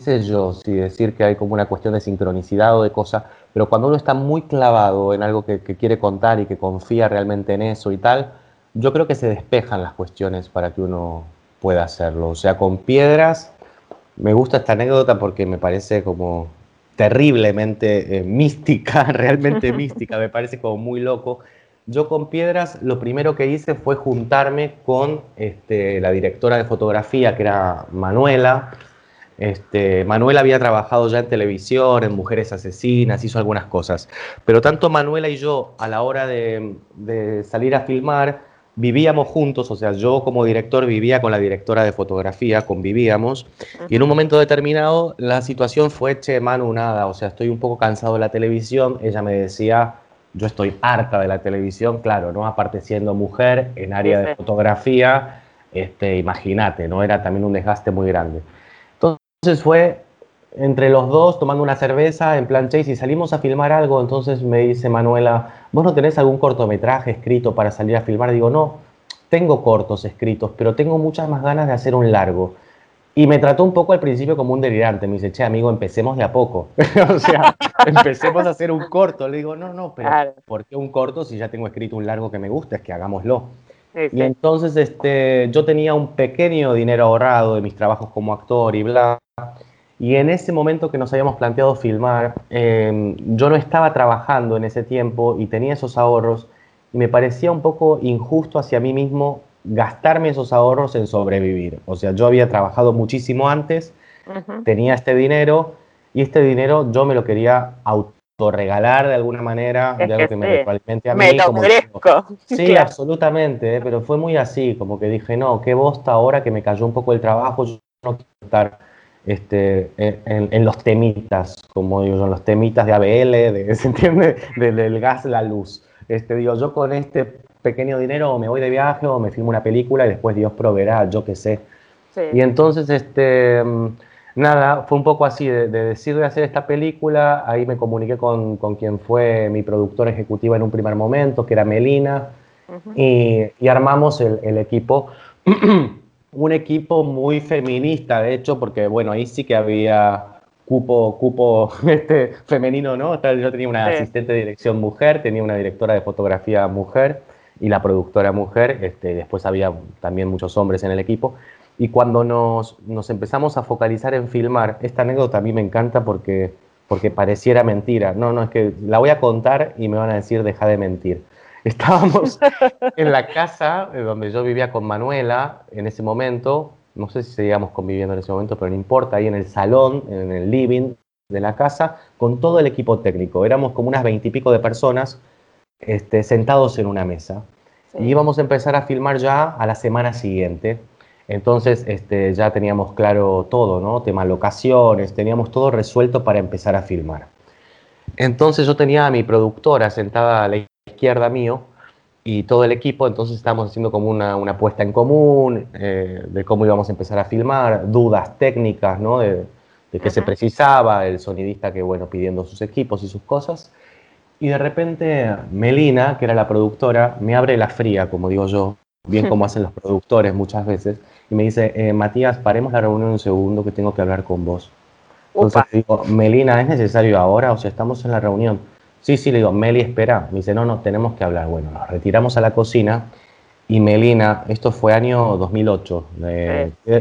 qué sé yo, si decir que hay como una cuestión de sincronicidad o de cosas, pero cuando uno está muy clavado en algo que, que quiere contar y que confía realmente en eso y tal, yo creo que se despejan las cuestiones para que uno pueda hacerlo. O sea, con piedras, me gusta esta anécdota porque me parece como terriblemente eh, mística, realmente mística, me parece como muy loco. Yo con piedras lo primero que hice fue juntarme con este, la directora de fotografía, que era Manuela. Este, Manuela había trabajado ya en televisión, en Mujeres Asesinas, hizo algunas cosas. Pero tanto Manuela y yo, a la hora de, de salir a filmar, vivíamos juntos, o sea, yo como director vivía con la directora de fotografía, convivíamos, y en un momento determinado la situación fue, che, Manu, nada, o sea, estoy un poco cansado de la televisión, ella me decía, yo estoy harta de la televisión, claro, ¿no? Aparte siendo mujer en área de fotografía, este, imagínate, ¿no? Era también un desgaste muy grande. Entonces fue entre los dos tomando una cerveza en plan, che, si salimos a filmar algo, entonces me dice Manuela, ¿vos no tenés algún cortometraje escrito para salir a filmar? Digo, no, tengo cortos escritos, pero tengo muchas más ganas de hacer un largo. Y me trató un poco al principio como un delirante. Me dice, che, amigo, empecemos de a poco. o sea, empecemos a hacer un corto. Le digo, no, no, pero Claro. ¿por qué un corto si ya tengo escrito un largo que me gusta? Es que hagámoslo. Sí, Y entonces este, yo tenía un pequeño dinero ahorrado de mis trabajos como actor y bla. Y en ese momento que nos habíamos planteado filmar, eh, yo no estaba trabajando en ese tiempo y tenía esos ahorros y me parecía un poco injusto hacia mí mismo gastarme esos ahorros en sobrevivir. O sea, yo había trabajado muchísimo antes, tenía este dinero y este dinero yo me lo quería autorregalar de alguna manera, de algo que, me retroalimente a mí. Sí, absolutamente, ¿eh? pero fue muy así, como que dije, no, qué bosta ahora que me cayó un poco el trabajo, yo no quiero estar este, en, los temitas, como digo yo, en los temitas de ABL, de, ¿se entiende? Del, gas, la luz. Este, digo, yo con este pequeño dinero me voy de viaje o me filmo una película y después Dios proveerá, yo qué sé. Y entonces, este, mm, nada, fue un poco así, de, decir de hacer esta película, ahí me comuniqué con, con, quien fue mi productora ejecutiva en un primer momento, que era Melina, y, y, armamos el, el equipo. un equipo muy feminista, de hecho, porque bueno, ahí sí que había cupo, cupo este, femenino, ¿no? Yo tenía una asistente de dirección mujer, tenía una directora de fotografía mujer y la productora mujer, este, después había también muchos hombres en el equipo. Y cuando nos, nos, empezamos a focalizar en filmar, esta anécdota a mí me encanta porque, porque pareciera mentira. No, no, es que la voy a contar y me van a decir deja de mentir. Estábamos en la casa eh, donde yo vivía con Manuela en ese momento, no sé si seguíamos conviviendo en ese momento, pero no importa, ahí en el salón, en el living de la casa, con todo el equipo técnico. Éramos como unas veintipico de personas este, sentados en una mesa. Y íbamos a empezar a filmar ya a la semana siguiente. Entonces este, ya teníamos claro todo, ¿no? Tema locaciones, teníamos todo resuelto para empezar a filmar. Entonces yo tenía a mi productora sentada a la izquierda mío y todo el equipo, entonces estábamos haciendo como una, una puesta en común eh, de cómo íbamos a empezar a filmar, dudas técnicas, ¿no? De, de qué se precisaba, el sonidista que, bueno, pidiendo sus equipos y sus cosas. Y de repente Melina, que era la productora, me abre la fría, como digo yo, bien como hacen los productores muchas veces, y me dice, eh, Matías, paremos la reunión un segundo que tengo que hablar con vos. Entonces digo, Melina, ¿es necesario ahora? O sea, estamos en la reunión. Sí, sí, le digo, Meli, espera. Me dice, no, no, tenemos que hablar. Bueno, nos retiramos a la cocina y Melina, esto fue año 2008.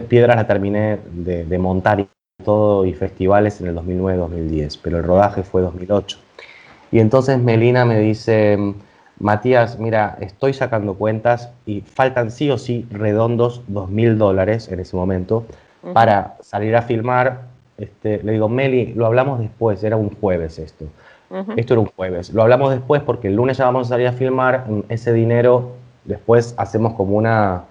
Piedras la terminé de, montar y todo y festivales en el 2009-2010, pero el rodaje fue 2008. Y entonces Melina me dice, Matías, mira, estoy sacando cuentas y faltan sí o sí redondos 2.000 dólares en ese momento para salir a filmar. Este, le digo, Meli, lo hablamos después, era un jueves esto. Esto era un jueves. Lo hablamos después porque el lunes ya vamos a salir a filmar. Mm, ese dinero después hacemos como una,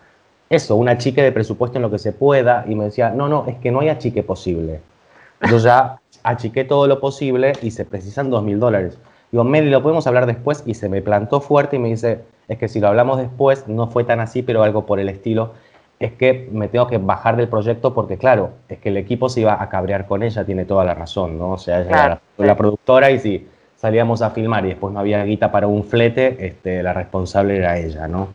eso, una chique de presupuesto en lo que se pueda. Y me decía, no, no, es que no hay achique posible. Yo ya achiqué todo lo posible y se precisan dos mil dólares. Digo, Meli, lo podemos hablar después. Y se me plantó fuerte y me dice, es que si lo hablamos después, no fue tan así, pero algo por el estilo. Es que me tengo que bajar del proyecto porque, claro, es que el equipo se iba a cabrear con ella, tiene toda la razón, ¿no? O sea, ella era la, productora y si salíamos a filmar y después no había guita para un flete, este, la responsable era ella, ¿no?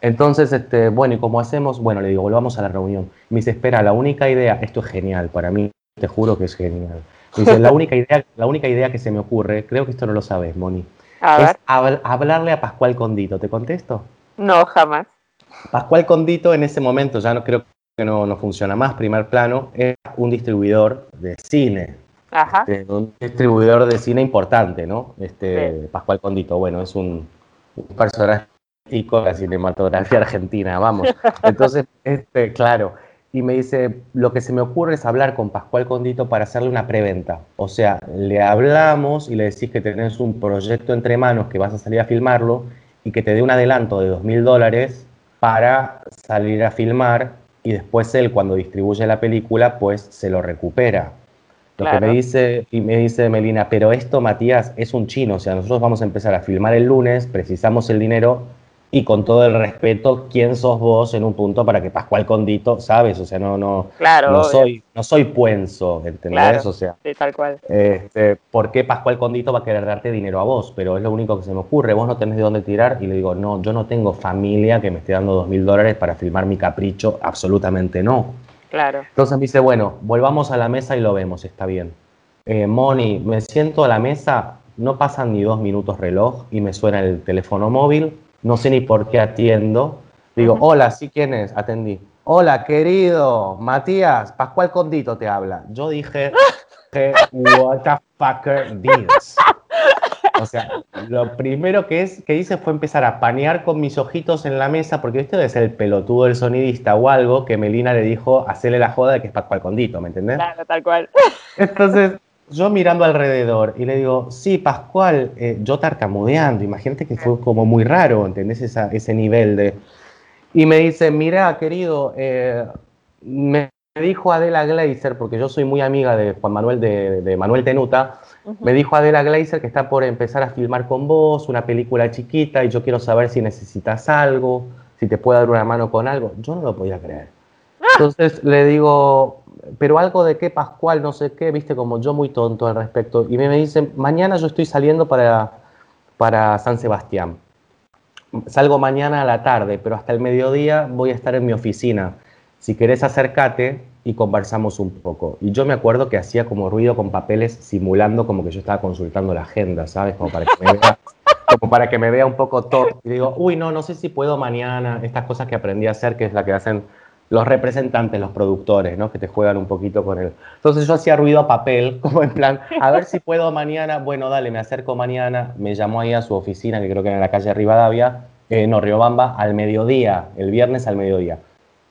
Entonces, este, bueno, ¿y cómo hacemos? Bueno, le digo, volvamos a la reunión. Me dice, espera, la única idea, esto es genial, para mí, te juro que es genial. Dice, la única idea, la única idea que se me ocurre, creo que esto no lo sabes, Moni, es hablarle a Pascual Condito. ¿Te contesto? No, jamás. Pascual Condito en ese momento, ya no creo que no, no funciona más, primer plano, es un distribuidor de cine, este, un distribuidor de cine importante, ¿no? Este, Pascual Condito, bueno, es un, personaje de la cinematografía argentina, vamos. Entonces, este, claro, y me dice, lo que se me ocurre es hablar con Pascual Condito para hacerle una preventa. O sea, le hablamos y le decís que tenés un proyecto entre manos, que vas a salir a filmarlo y que te dé un adelanto de dos mil dólares para salir a filmar y después él cuando distribuye la película pues se lo recupera. Lo que me dice, y me dice Melina, pero esto, Matías, es un chino. O sea, nosotros vamos a empezar a filmar el lunes, precisamos el dinero y con todo el respeto, ¿quién sos vos en un punto para que Pascual Condito, sabes? O sea, no, no, no soy, no soy puenzo, ¿entendés? o sea, sí, tal cual. Este, ¿por qué Pascual Condito va a querer darte dinero a vos? Pero es lo único que se me ocurre, vos no tenés de dónde tirar y le digo, no, yo no tengo familia que me esté dando dos mil dólares para filmar mi capricho, absolutamente no. Claro. Entonces me dice, bueno, volvamos a la mesa y lo vemos, está bien. Eh, Moni, me siento a la mesa, no pasan ni dos minutos reloj y me suena el teléfono móvil, no sé ni por qué atiendo. Digo, hola, ¿sí quién es? Atendí. Hola, querido Matías, Pascual Condito te habla. Yo dije, what the fucker this? O sea, lo primero que, es, que hice fue empezar a panear con mis ojitos en la mesa, porque este debe ser el pelotudo del sonidista o algo, que Melina le dijo hacerle la joda de que es Pascual Condito, ¿me entendés? Claro, tal cual. Entonces, yo mirando alrededor y le digo, sí, Pascual, eh, yo tartamudeando, imagínate que fue como muy raro, ¿entendés? Esa, ese nivel de... Y me dice, mira, querido, eh, me dijo Adela Gleiser, porque yo soy muy amiga de Juan Manuel, de, Manuel Tenuta, me dijo Adela Gleiser que está por empezar a filmar con vos una película chiquita y yo quiero saber si necesitas algo, si te puedo dar una mano con algo. Yo no lo podía creer. Entonces le digo, pero algo de qué Pascual, no sé qué, viste, como yo muy tonto al respecto. Y me, dicen, mañana yo estoy saliendo para, para San Sebastián. Salgo mañana a la tarde, pero hasta el mediodía voy a estar en mi oficina. Si querés acércate y conversamos un poco. Y yo me acuerdo que hacía como ruido con papeles simulando como que yo estaba consultando la agenda, ¿sabes? Como para que me vea, como para que me vea un poco todo. Y digo, uy, no, no sé si puedo mañana. Estas cosas que aprendí a hacer, que es la que hacen los representantes, los productores, ¿no? Que te juegan un poquito con él. Entonces yo hacía ruido a papel, como en plan, a ver si puedo mañana. Bueno, dale, me acerco mañana. Me llamó ahí a su oficina, que creo que era en la calle Rivadavia, eh, no, Riobamba, al mediodía, el viernes al mediodía.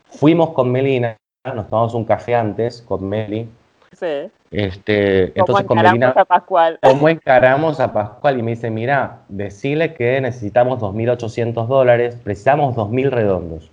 Fuimos con Melina, nos tomamos un café antes con Meli. Sí. Este, entonces con Melina, a Pascual? ¿cómo encaramos a Pascual? Y me dice, mira, decirle que necesitamos 2.800 dólares, precisamos 2.000 redondos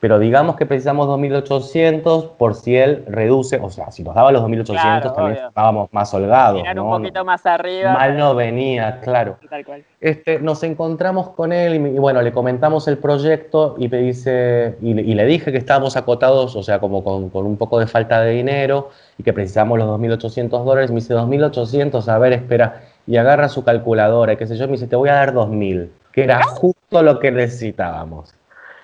pero digamos que precisamos 2.800 por si él reduce, o sea, si nos daba los 2.800 Claro, también obvio. estábamos más holgados. Mirar ¿no? un poquito más arriba. Mal no venía, claro. Tal cual. Este, nos encontramos con él y, y bueno, le comentamos el proyecto y me dice, y, le- y le dije que estábamos acotados, o sea, como con, con un poco de falta de dinero y que precisamos los 2.800 dólares. Me dice, 2.800, a ver, espera. Y agarra su calculadora, y qué sé yo, me dice, te voy a dar 2.000, que era justo lo que necesitábamos.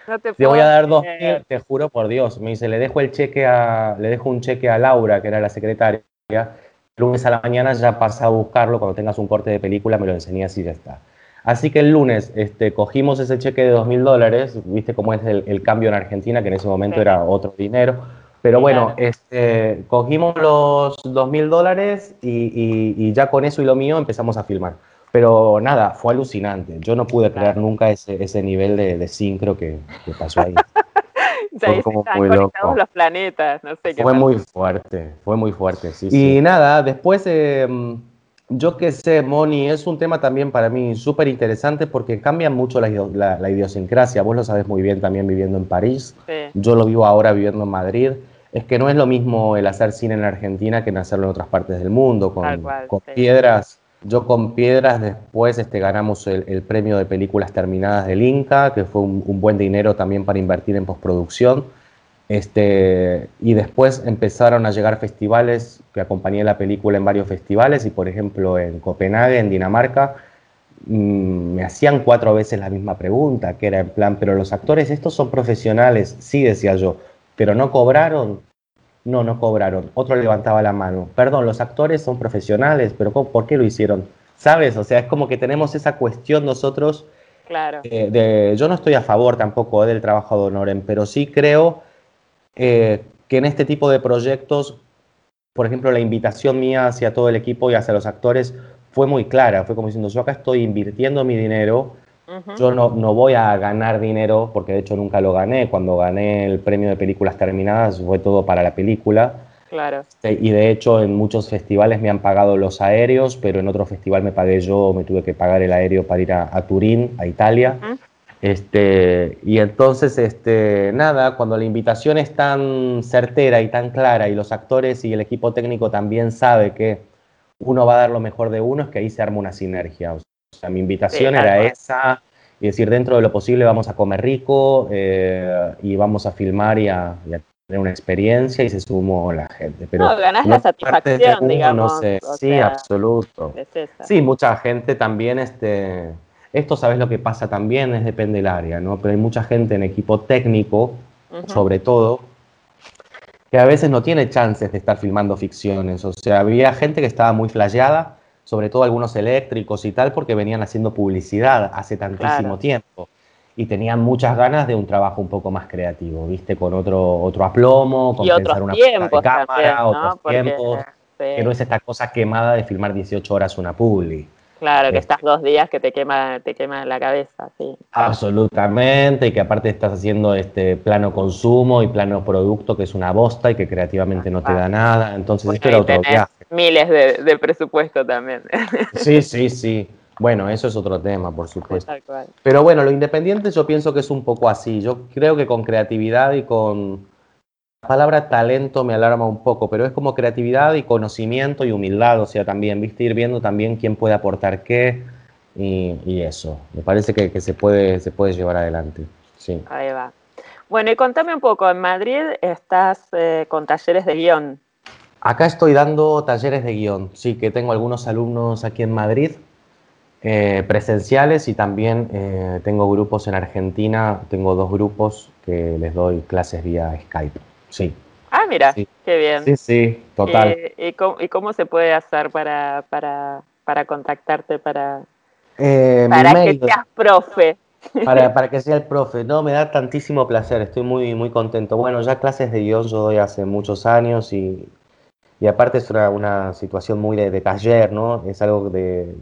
No te Te voy a dar 2.000, creer. te juro por Dios. Me dice, le dejo el cheque a, le dejo un cheque a Laura, que era la secretaria. El lunes a la mañana ya pasa a buscarlo, cuando tengas un corte de película me lo enseñas y ya está. Así que el lunes este, cogimos ese cheque de 2.000 dólares, viste cómo es el, el cambio en Argentina, que en ese momento Sí. era otro dinero. Pero bueno, claro. este, cogimos los 2.000 dólares y, y- y ya con eso y lo mío empezamos a filmar. Pero nada, fue alucinante. Yo no pude creer Claro. nunca ese, ese nivel de, de sincro que, que pasó ahí. Ahí se como están muy loco. los planetas, no sé qué Fue pasa. muy fuerte, fue muy fuerte, sí. Y nada, después, eh, yo qué sé, Moni, es un tema también para mí súper interesante porque cambia mucho la, la- la idiosincrasia. Vos lo sabés muy bien también viviendo en París. Sí. Yo lo vivo ahora viviendo en Madrid. Es que no es lo mismo el hacer cine en Argentina que en hacerlo en otras partes del mundo. Con, Tal cual, con sí. piedras. Yo con piedras después este, ganamos el, premio de películas terminadas del Inca, que fue un, un buen dinero también para invertir en postproducción. Este, y después empezaron a llegar festivales, que acompañé la película en varios festivales, y por ejemplo en Copenhague, en Dinamarca, mm, me hacían cuatro veces la misma pregunta, que era en plan, pero los actores estos son profesionales, sí decía yo, pero no cobraron. No, no cobraron. Otro levantaba la mano. Perdón, los actores son profesionales, pero ¿cómo- ¿por qué lo hicieron? ¿Sabes? O sea, es como que tenemos esa cuestión nosotros Claro. eh, de- yo no estoy a favor tampoco eh, del trabajo de Honoren, pero sí creo eh, que en este tipo de proyectos, por ejemplo, la invitación mía hacia todo el equipo y hacia los actores fue muy clara. Fue como diciendo, yo acá estoy invirtiendo mi dinero, Yo no, no voy a ganar dinero, porque de hecho nunca lo gané. Cuando gané el premio de películas terminadas fue todo para la película. Claro. Este, Y de hecho en muchos festivales me han pagado los aéreos, pero en otro festival me pagué yo, me tuve que pagar el aéreo para ir a, a Turín, a Italia. Este, y entonces, este, nada, cuando la invitación es tan certera y tan clara y los actores y el equipo técnico también sabe que uno va a dar lo mejor de uno, es que ahí se arma una sinergia. O sea, mi invitación Sí, era esa, y decir, dentro de lo posible vamos a comer rico eh, y vamos a filmar y a, y a tener una experiencia y se sumó la gente. Pero No, ganás la satisfacción, digamos. No sé, o sí, sea, absoluto. es. Sí, mucha gente también, este, esto sabes lo que pasa también, es depende del área, ¿no? Pero hay mucha gente en equipo técnico, sobre todo, que a veces no tiene chances de estar filmando ficciones. O sea, había gente que estaba muy flasheada, sobre todo algunos eléctricos y tal, porque venían haciendo publicidad hace tantísimo Claro. tiempo. Y tenían muchas ganas de un trabajo un poco más creativo, ¿viste? Con otro, otro aplomo, con Y pensar una de cámara, otros Porque, tiempos sí. que no es esta cosa quemada de filmar 18 horas una publi. Claro, que estás dos días que te quema, te quema la cabeza, sí. Absolutamente, y que aparte estás haciendo este plano consumo y plano producto, que es una bosta y que creativamente no te da nada. Entonces, esto era otro viaje. Miles de, de presupuesto también. Sí, sí, sí. Bueno, eso es otro tema, por supuesto. Pero bueno, lo independiente yo pienso que es un poco así. Yo creo que con creatividad y con... La palabra talento me alarma un poco, pero es como creatividad y conocimiento y humildad, o sea, también, viste, ir viendo también quién puede aportar qué y, eso. Me parece que, se, puede, se puede llevar adelante. Sí. Ahí va. Bueno, y contame un poco, en Madrid estás eh, con talleres de guion. Acá estoy dando talleres de guion, sí, que tengo algunos alumnos aquí en Madrid eh, presenciales y también eh, tengo grupos en Argentina, tengo dos grupos que les doy clases vía Skype. Sí. Ah, mira, qué bien. Sí, sí, total. Eh, ¿y, cómo, se puede hacer para, para, para contactarte, para, para que seas profe? Para, para, que sea el profe. No, me da tantísimo placer, estoy muy, muy contento. Bueno, ya clases de guion yo doy hace muchos años y y aparte es una, situación muy de, taller, ¿no? Es algo de,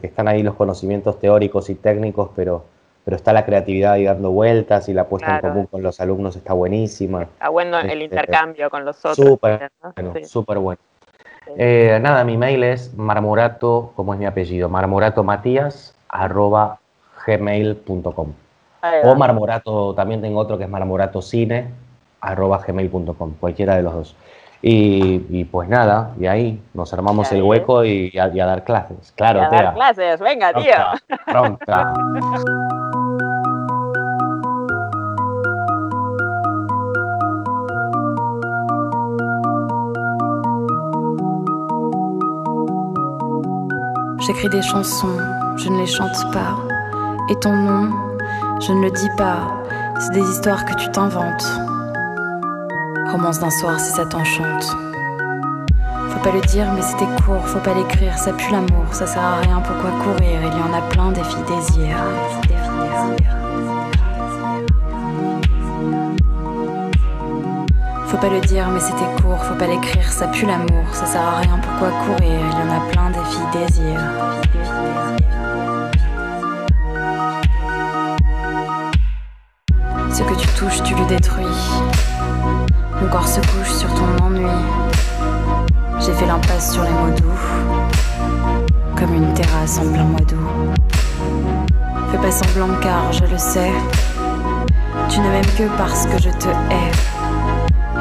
que están ahí los conocimientos teóricos y técnicos, pero, pero está la creatividad ahí dando vueltas y la puesta en común con los alumnos está buenísima. Está bueno el este, intercambio con los otros. Súper bueno, súper bueno. Eh, nada, mi mail es marmorato, como es mi apellido, marmoratomatías arroba gmail.com. O marmorato, también tengo otro que es marmoratocine arroba gmail.com, cualquiera de los dos. Y, pues nada, y ahí nos armamos el hueco y, a, dar clases. Claro, a dar clases, venga, tío. Pronta. J'écris des chansons, je ne les chante pas. Et ton nom, je ne le dis pas. C'est des histoires que tu t'inventes. Romance d'un soir si ça t'enchante. Faut pas le dire, mais c'était court, faut pas l'écrire, ça pue l'amour, ça sert à rien, pourquoi courir? Il y en a plein des filles désir. Faut pas le dire, mais c'était court, faut pas l'écrire, ça pue l'amour, ça sert à rien, pourquoi courir? Il y en a plein des filles désir. Ce que tu touches, tu le détruis. Mon corps se couche sur ton ennui. J'ai fait l'impasse sur les mots doux, comme une terrasse en plein mois d'août. Fais pas semblant car je le sais, tu ne m'aimes que parce que je te hais.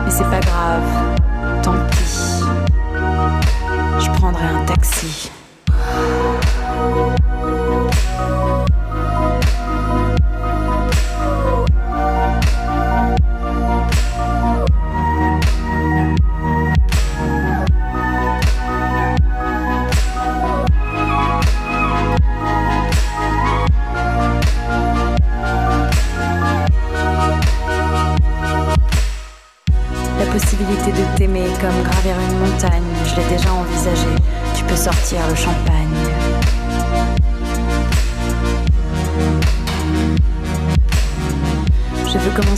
Mais c'est pas grave, tant pis. Je prendrai un taxi.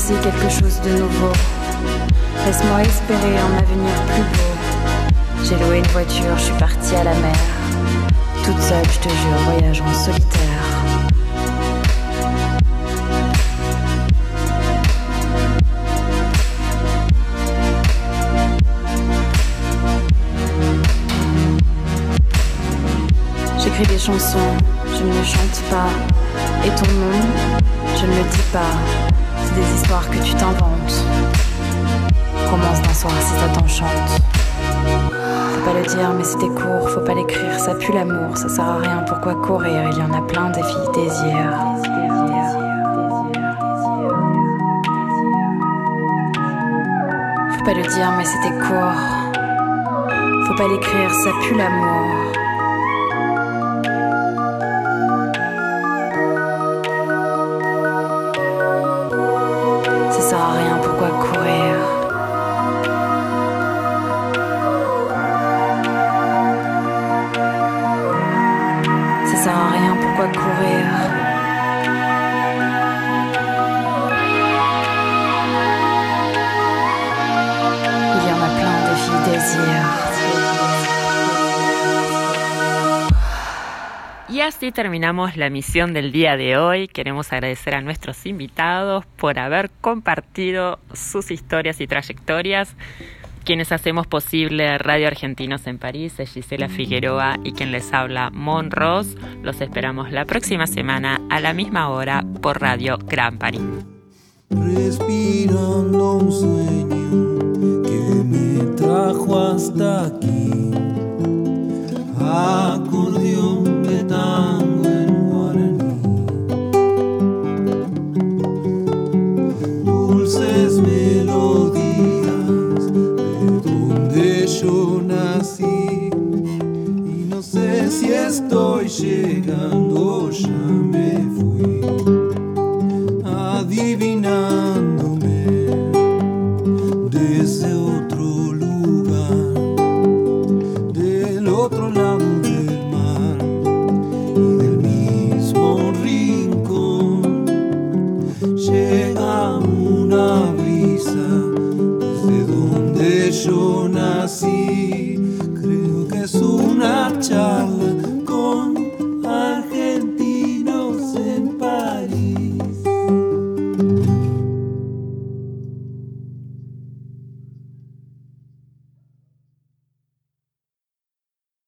Quelque chose de nouveau. Laisse-moi espérer un avenir plus beau. J'ai loué une voiture, je suis partie à la mer. Toute seule, je te jure, voyage en solitaire. des chansons, je ne les chante pas. Et ton nom, je ne le dis pas. Des histoires que tu t'inventes. Romance d'un soir si ça t'enchante. Faut pas le dire, mais c'était court, faut pas l'écrire, ça pue l'amour, ça sert à rien, pourquoi courir? Il y en a plein des filles désir. Faut pas le dire, mais c'était court. Faut pas l'écrire, ça pue l'amour. Terminamos la emisión del día de hoy. Queremos agradecer a nuestros invitados por haber compartido sus historias y trayectorias. Quienes hacemos posible Radio Argentinos en París es Gisela Figueroa y quien les habla Mon Ross. Los esperamos la próxima semana a la misma hora por Radio Gran París. Respirando un sueño que me trajo hasta aquí. Acordeón yo nací y no sé si estoy llegando, ya me fui. Adivinar.